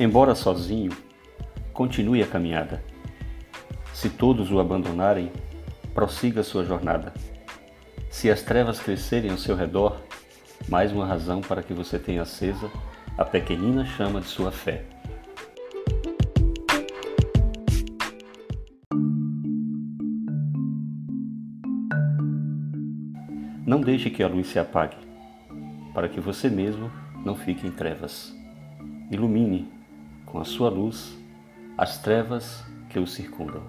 Embora sozinho, continue a caminhada. Se todos o abandonarem, prossiga sua jornada. Se as trevas crescerem ao seu redor, mais uma razão para que você tenha acesa a pequenina chama de sua fé. Não deixe que a luz se apague, para que você mesmo não fique em trevas. Ilumine a sua luz as trevas que o circundam.